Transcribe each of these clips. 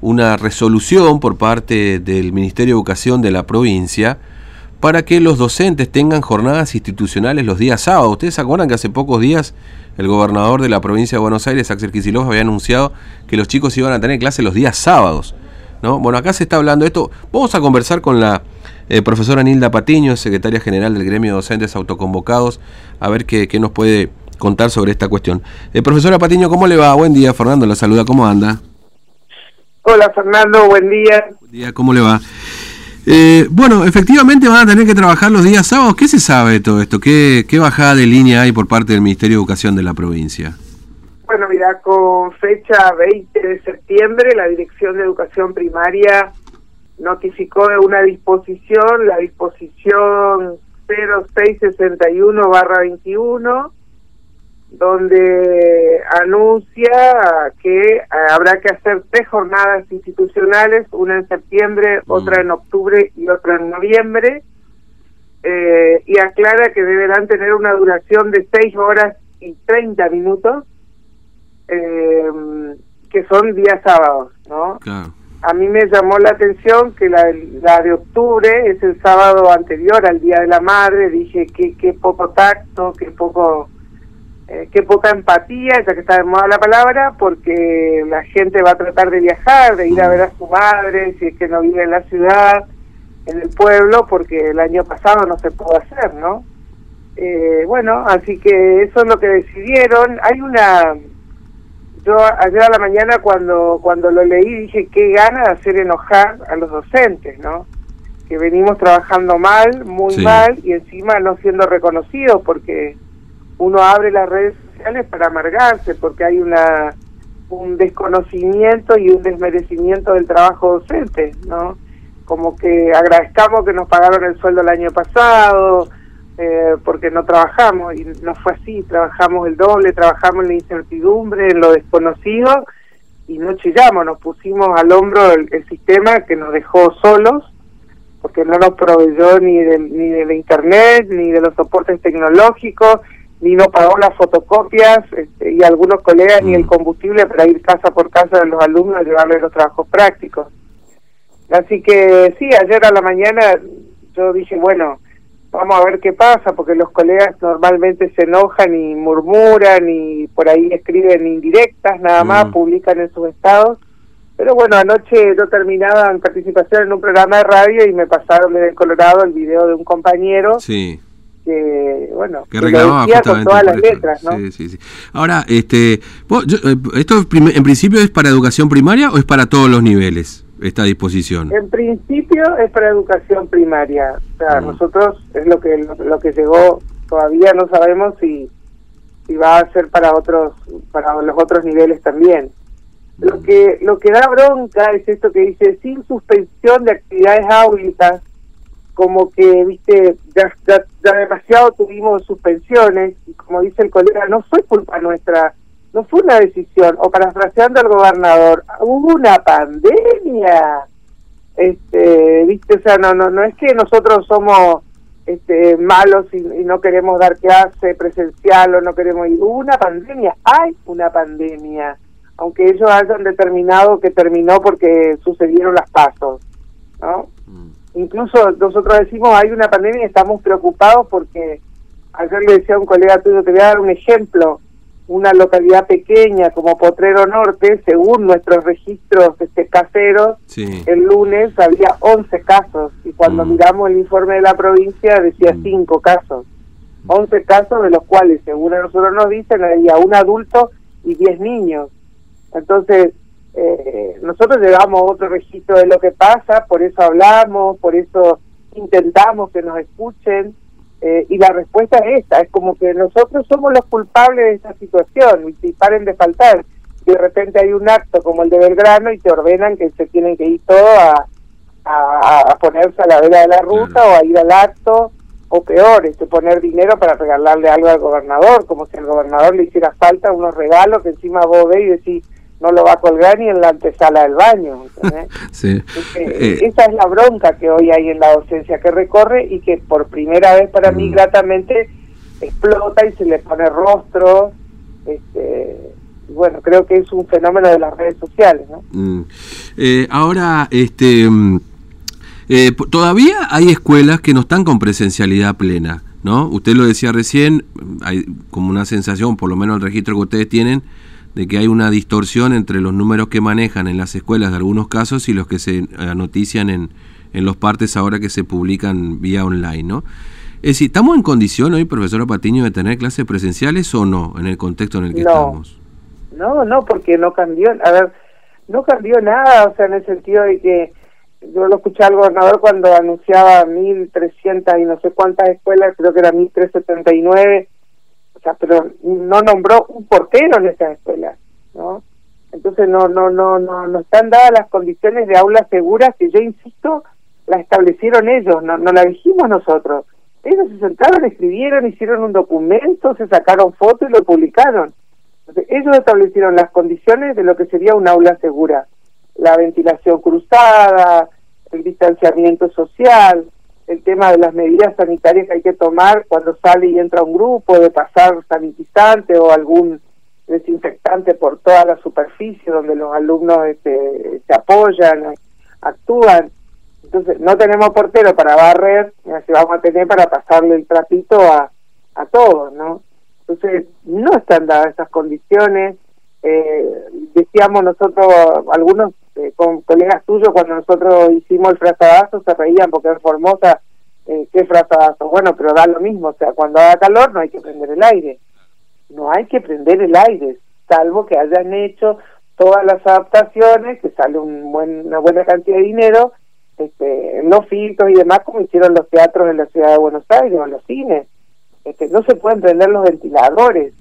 una resolución por parte del Ministerio de Educación de la provincia para que los docentes tengan jornadas institucionales los días sábados. Ustedes se acuerdan que hace pocos días el gobernador de la provincia de Buenos Aires, Axel Kicillof, había anunciado que los chicos iban a tener clase los días sábados. ¿no? Bueno, acá se está hablando de esto. Vamos a conversar con la eh, profesora Nilda Patiño, secretaria general del gremio de docentes autoconvocados, a ver qué, nos puede contar sobre esta cuestión. Eh, profesora Patiño, ¿cómo le va? Buen día, Fernando, la saluda, ¿cómo anda? Hola Fernando, buen día. Buen día, ¿cómo le va? Eh, bueno, efectivamente van a tener que trabajar los días sábados. ¿Qué se sabe de todo esto? ¿Qué, ¿Qué bajada de línea hay por parte del Ministerio de Educación de la provincia? Bueno, mira, con fecha 20 de septiembre, la Dirección de Educación Primaria notificó de una disposición, la disposición 0661-21, donde anuncia que eh, habrá que hacer tres jornadas institucionales, una en septiembre, mm. otra en octubre y otra en noviembre, eh, y aclara que deberán tener una duración de seis horas y 30 minutos, eh, que son días sábados, ¿no? Claro a mí me llamó la atención que la, la, de octubre es el sábado anterior al Día de la Madre. Dije que qué poco tacto, qué poco eh, qué poca empatía, ya que está de moda la palabra, porque la gente va a tratar de viajar, de ir a ver a su madre, si es que no vive en la ciudad, en el pueblo, porque el año pasado no se pudo hacer, ¿no? Eh, bueno, así que eso es lo que decidieron. Hay una yo ayer a la mañana cuando cuando lo leí dije qué gana de hacer enojar a los docentes, ¿no? Que venimos trabajando mal, muy mal y encima no siendo reconocidos porque uno abre las redes sociales para amargarse porque hay una un desconocimiento y un desmerecimiento del trabajo docente, ¿no? Como que agradezcamos que nos pagaron el sueldo el año pasado, eh, porque no trabajamos y no fue así, trabajamos el doble, trabajamos en la incertidumbre, en lo desconocido y no chillamos, nos pusimos al hombro el, sistema que nos dejó solos porque no nos proveyó ni de, ni de la internet, ni de los soportes tecnológicos, ni nos pagó las fotocopias este, y algunos colegas ni el mm. combustible para ir casa por casa de los alumnos a llevarles los trabajos prácticos. Así que sí, ayer a la mañana yo dije, bueno, vamos a ver qué pasa, porque los colegas normalmente se enojan y murmuran y por ahí escriben indirectas, nada más, mm. publican en sus estados. Pero bueno, anoche yo terminaba en participación en un programa de radio y me pasaron desde Colorado el video de un compañero. Sí. Que, bueno, que, reclamaba con todas las letras, ¿no? Sí, sí, sí. Ahora, este, eh, ¿esto en principio es para educación primaria o es para todos los niveles? esta disposición? En principio es para educación primaria. O sea, nosotros es lo que lo, que llegó, todavía no sabemos si, si va a ser para otros para los otros niveles también. Lo que lo que da bronca es esto que dice sin suspensión de actividades áulicas, como que viste ya, ya, demasiado tuvimos suspensiones y como dice el colega no fue culpa nuestra no fue una decisión, o parafraseando al gobernador, hubo una pandemia, este, viste, o sea, no, no, no es que nosotros somos este, malos y, no queremos dar clase presencial o no queremos ir, hubo una pandemia, hay una pandemia, aunque ellos hayan determinado que terminó porque sucedieron las pasos, ¿no? Mm. Incluso nosotros decimos hay una pandemia y estamos preocupados porque ayer le decía a un colega tuyo, te voy a dar un ejemplo, una localidad pequeña como Potrero Norte, según nuestros registros este, caseros, el lunes había 11 casos y cuando mm. miramos el informe de la provincia decía 5 mm. casos. 11 casos de los cuales, según nosotros nos dicen, había un adulto y 10 niños. Entonces, eh, nosotros llevamos otro registro de lo que pasa, por eso hablamos, por eso intentamos que nos escuchen eh, y la respuesta es esta, es como que nosotros somos los culpables de esta situación, y si paren de faltar, de repente hay un acto como el de Belgrano y te ordenan que se tienen que ir todos a, a, ponerse a la vera de la ruta o a ir al acto, o peor, este, poner dinero para regalarle algo al gobernador, como si al gobernador le hiciera falta unos regalos que encima vos ves y decís, no lo va a colgar ni en la antesala del baño. sí. Eh, esa es la bronca que hoy hay en la docencia que recorre y que por primera vez para mí mm. gratamente explota y se le pone rostro. Este, bueno, creo que es un fenómeno de las redes sociales, ¿no? Mm. Eh, ahora, este, mm, eh, todavía hay escuelas que no están con presencialidad plena, ¿no? Usted lo decía recién, hay como una sensación, por lo menos el registro que ustedes tienen, de que hay una distorsión entre los números que manejan en las escuelas de algunos casos y los que se notician en, en los partes ahora que se publican vía online, ¿no? Es decir, ¿estamos en condición hoy, profesora Patiño, de tener clases presenciales o no en el contexto en el que estamos? No, no, porque no cambió, a ver, no cambió nada, o sea, en el sentido de que yo lo escuché al gobernador cuando anunciaba 1.300 y no sé cuántas escuelas, creo que era 1.379, o sea, pero no nombró un portero en esas escuelas. Entonces no, no, no, no, no están dadas las condiciones de aulas seguras que yo insisto, las establecieron ellos, no, no las dijimos nosotros. Ellos se sentaron, escribieron, hicieron un documento, se sacaron fotos y lo publicaron. ellos establecieron las condiciones de lo que sería un aula segura. La ventilación cruzada, el distanciamiento social, el tema de las medidas sanitarias que hay que tomar cuando sale y entra un grupo, de pasar sanitizante o algún desinfectante por toda la superficie donde los alumnos este, se apoyan, actúan. Entonces, no tenemos portero para barrer, se vamos a tener para pasarle el trapito a, a todos, ¿no? Entonces, no están dadas esas condiciones. Eh, decíamos nosotros, algunos eh, con colegas tuyos, cuando nosotros hicimos el frazadazo, se reían porque es Formosa, eh, ¿qué frazadazo? Bueno, pero da lo mismo, o sea, cuando haga calor no hay que prender el aire. No hay que prender el aire, salvo que hayan hecho todas las adaptaciones, que sale un buen, una buena cantidad de dinero, este, los filtros y demás, como hicieron los teatros en la ciudad de Buenos Aires o los cines. Este, no se pueden prender los ventiladores.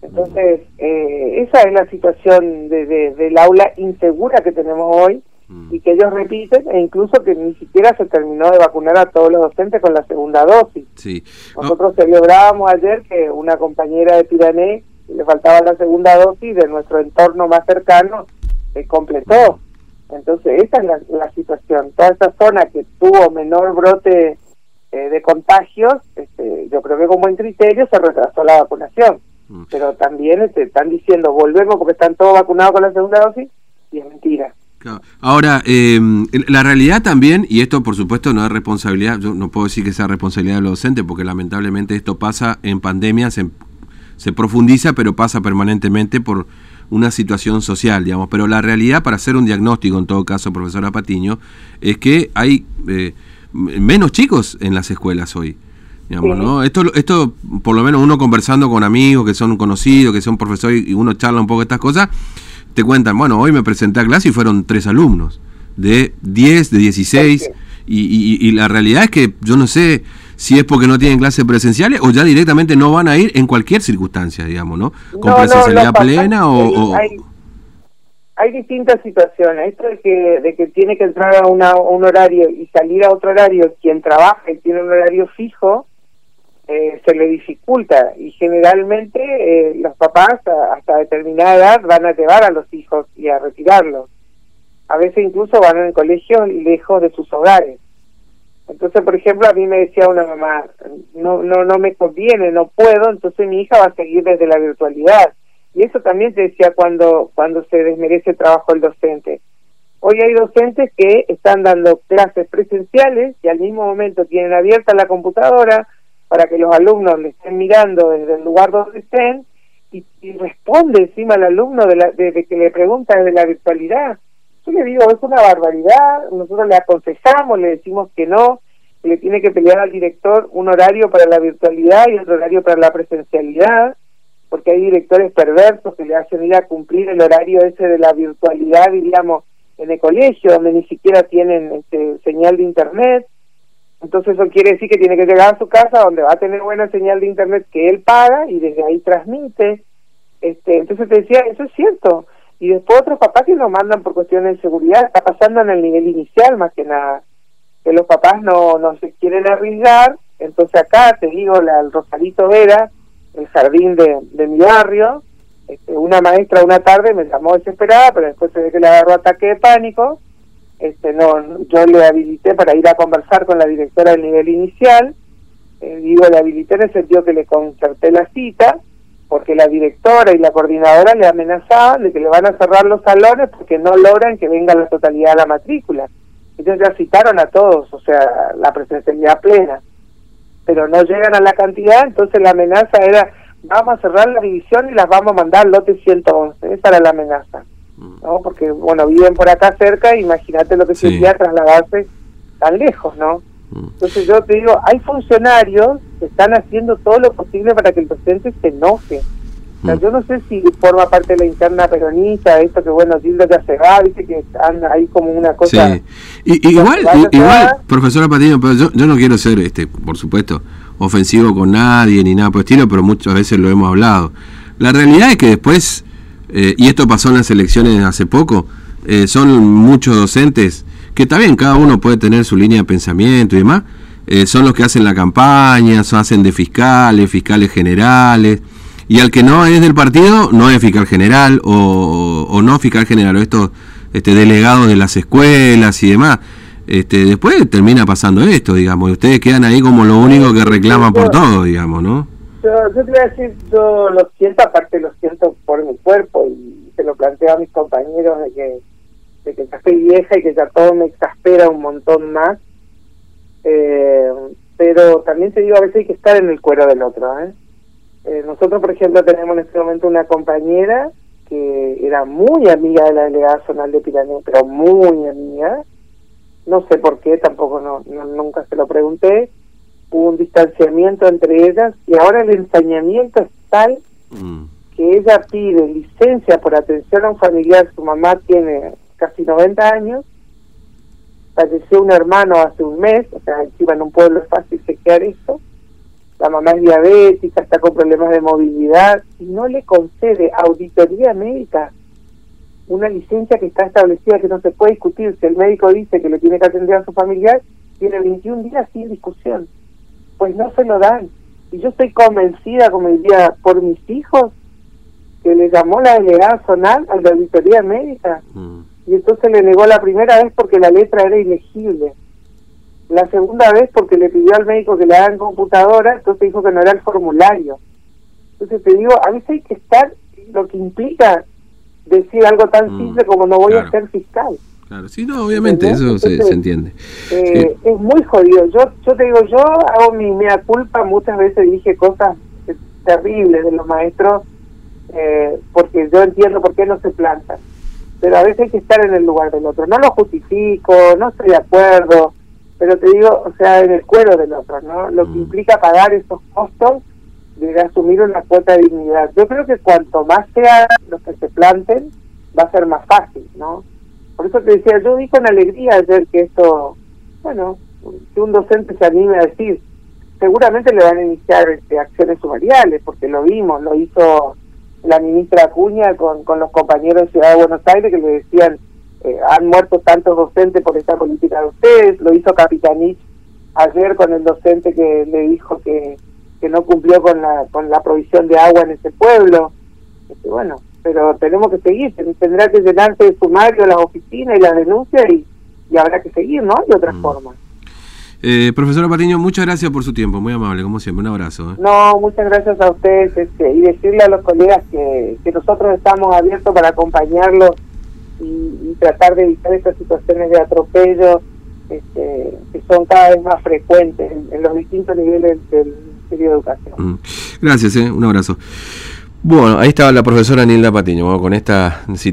Entonces, eh, esa es la situación de, del aula insegura que tenemos hoy y que ellos repiten, e incluso que ni siquiera se terminó de vacunar a todos los docentes con la segunda dosis. Sí. Nosotros celebrábamos ayer que una compañera de Pirané le faltaba la segunda dosis de nuestro entorno más cercano se completó. Entonces, esa es la, situación. Toda esa zona que tuvo menor brote eh, de contagios, este, yo creo que con buen criterio se retrasó la vacunación. Mm. Pero también este, están diciendo, volvemos porque están todos vacunados con la segunda dosis, y es mentira. Ahora, em, la realidad también, y esto por supuesto no es responsabilidad, yo no puedo decir que sea responsabilidad de los docentes, porque lamentablemente esto pasa en pandemia, se, se profundiza, pero pasa permanentemente por una situación social, digamos. Pero la realidad, para hacer un diagnóstico, en todo caso, profesora Patiño, es que hay eh, menos chicos en las escuelas hoy. Digamos, ¿no? Esto, esto, por lo menos uno conversando con amigos que son conocidos, que son profesores, y uno charla un poco de estas cosas, te cuentan, bueno, hoy me presenté a clase y fueron tres alumnos, de 10, de 16, y, y, la realidad es que yo no sé si es porque no tienen clases presenciales o ya directamente no van a ir en cualquier circunstancia, digamos, ¿no? Con presencialidad plena o... Hay, distintas situaciones. Esto de que, de que tiene que entrar a, una, un horario y salir a otro horario, quien trabaja y tiene un horario fijo, eh, se le dificulta y generalmente eh, los papás hasta determinada edad van a llevar a los hijos y a retirarlos. A veces incluso van en colegios lejos de sus hogares. Entonces, por ejemplo, a mí me decía una mamá, no, no, no me conviene, no puedo, entonces mi hija va a seguir desde la virtualidad. Y eso también se decía cuando, cuando se desmerece el trabajo del docente. Hoy hay docentes que están dando clases presenciales y al mismo momento tienen abierta la computadora para que los alumnos le estén mirando desde el lugar donde estén y, responde encima al alumno de, la, de que le pregunta desde la virtualidad. Yo le digo, es una barbaridad, nosotros le aconsejamos, le decimos que no, que le tiene que pelear al director un horario para la virtualidad y otro horario para la presencialidad, porque hay directores perversos que le hacen ir a cumplir el horario ese de la virtualidad, diríamos, en el colegio, donde ni siquiera tienen este, señal de internet. Entonces eso quiere decir que tiene que llegar a su casa donde va a tener buena señal de internet que él paga y desde ahí transmite. Este, entonces te decía, eso es cierto. Y después otros papás que lo mandan por cuestiones de seguridad, está pasando en el nivel inicial más que nada, que los papás no, no se quieren arriesgar, entonces acá te digo, la, el Rosalito Vera, el jardín de, de mi barrio, este, una maestra una tarde me llamó desesperada, pero después se ve que le agarró ataque de pánico, este no yo le habilité para ir a conversar con la directora del nivel inicial, eh, digo, le habilité en el sentido que le concerté la cita, porque la directora y la coordinadora le amenazaban de que le van a cerrar los salones porque no logran que venga la totalidad de la matrícula. Entonces ya citaron a todos, o sea, la presencialidad plena, pero no llegan a la cantidad, entonces la amenaza era, vamos a cerrar la división y las vamos a mandar al lote 111, esa era la amenaza, ¿no? Porque, bueno, viven por acá cerca, imagínate lo que sería trasladarse tan lejos, ¿no? Entonces yo te digo, hay funcionarios que están haciendo todo lo posible para que el docente se enoje. O sea, mm. yo no sé si forma parte de la interna peronista, esto que bueno, Gildo ya se va, dice que están ahí como una cosa... Sí. Y, igual, igual, profesora Patiño, pero yo, yo no quiero ser, este por supuesto, ofensivo con nadie ni nada por el estilo, pero muchas veces lo hemos hablado. La realidad es que después, eh, y esto pasó en las elecciones hace poco, eh, son muchos docentes que también cada uno puede tener su línea de pensamiento y demás, eh, son los que hacen la campaña, se hacen de fiscales, fiscales generales, y al que no es del partido, no es fiscal general o, no fiscal general, o estos este, delegados de las escuelas y demás. Este, después termina pasando esto, digamos, y ustedes quedan ahí como lo único que reclaman por todo, digamos, ¿no? Yo, yo te voy a decir, yo lo siento, aparte lo siento por mi cuerpo y se lo planteo a mis compañeros de que de que ya estoy vieja y que ya todo me exaspera un montón más. Eh, pero también te digo, a veces hay que estar en el cuero del otro. ¿eh? ¿eh? nosotros, por ejemplo, tenemos en este momento una compañera que era muy amiga de la delegada zonal de Piranha, pero muy amiga. No sé por qué, tampoco no, nunca se lo pregunté. Hubo un distanciamiento entre ellas y ahora el ensañamiento es tal mm. que ella pide licencia por atención a un familiar. Su mamá tiene casi 90 años, falleció un hermano hace un mes, o sea, encima en un pueblo es fácil chequear esto, la mamá es diabética, está con problemas de movilidad, y no le concede auditoría médica una licencia que está establecida que no se puede discutir, si el médico dice que le tiene que atender a su familiar, tiene 21 días sin discusión, pues no se lo dan. Y yo estoy convencida, como diría, por mis hijos, que le llamó la delegada zonal a la auditoría médica. Mm y entonces le negó la primera vez porque la letra era ilegible. La segunda vez porque le pidió al médico que le hagan computadora, entonces dijo que no era el formulario. Entonces te digo, a veces hay que estar, lo que implica decir algo tan mm, simple como no voy a ser fiscal. Claro, sí, no, obviamente, eso se, entiende. Eh, es muy jodido. Yo yo te digo, yo hago mi mea culpa, muchas veces dije cosas terribles de los maestros, eh, porque yo entiendo por qué no se plantan pero a veces hay que estar en el lugar del otro. No lo justifico, no estoy de acuerdo, pero te digo, o sea, en el cuero del otro, ¿no? Lo que mm. implica pagar esos costos de asumir una cuota de dignidad. Yo creo que cuanto más sea los que se planten, va a ser más fácil, ¿no? Por eso te decía, yo vi con alegría ayer que esto, bueno, que un docente se anime a decir, seguramente le van a iniciar este, acciones sumariales, porque lo vimos, lo hizo la ministra Acuña con, con los compañeros de Ciudad de Buenos Aires que le decían eh, han muerto tantos docentes por esta política de ustedes, lo hizo Capitanich ayer con el docente que le dijo que, que no cumplió con la, con la provisión de agua en ese pueblo. Este, bueno, pero tenemos que seguir, tendrá que llenarse de sumario las oficinas y las denuncias y, y habrá que seguir, ¿no? De otra mm. forma. Eh, profesora Patiño, muchas gracias por su tiempo, muy amable, como siempre, un abrazo. ¿eh? No, muchas gracias a ustedes este, y decirle a los colegas que, que nosotros estamos abiertos para acompañarlos y, tratar de evitar estas situaciones de atropello este, que son cada vez más frecuentes en, los distintos niveles del Ministerio de Educación. Mm. Gracias, ¿eh? un abrazo. Bueno, ahí estaba la profesora Nilda Patiño, con esta situación.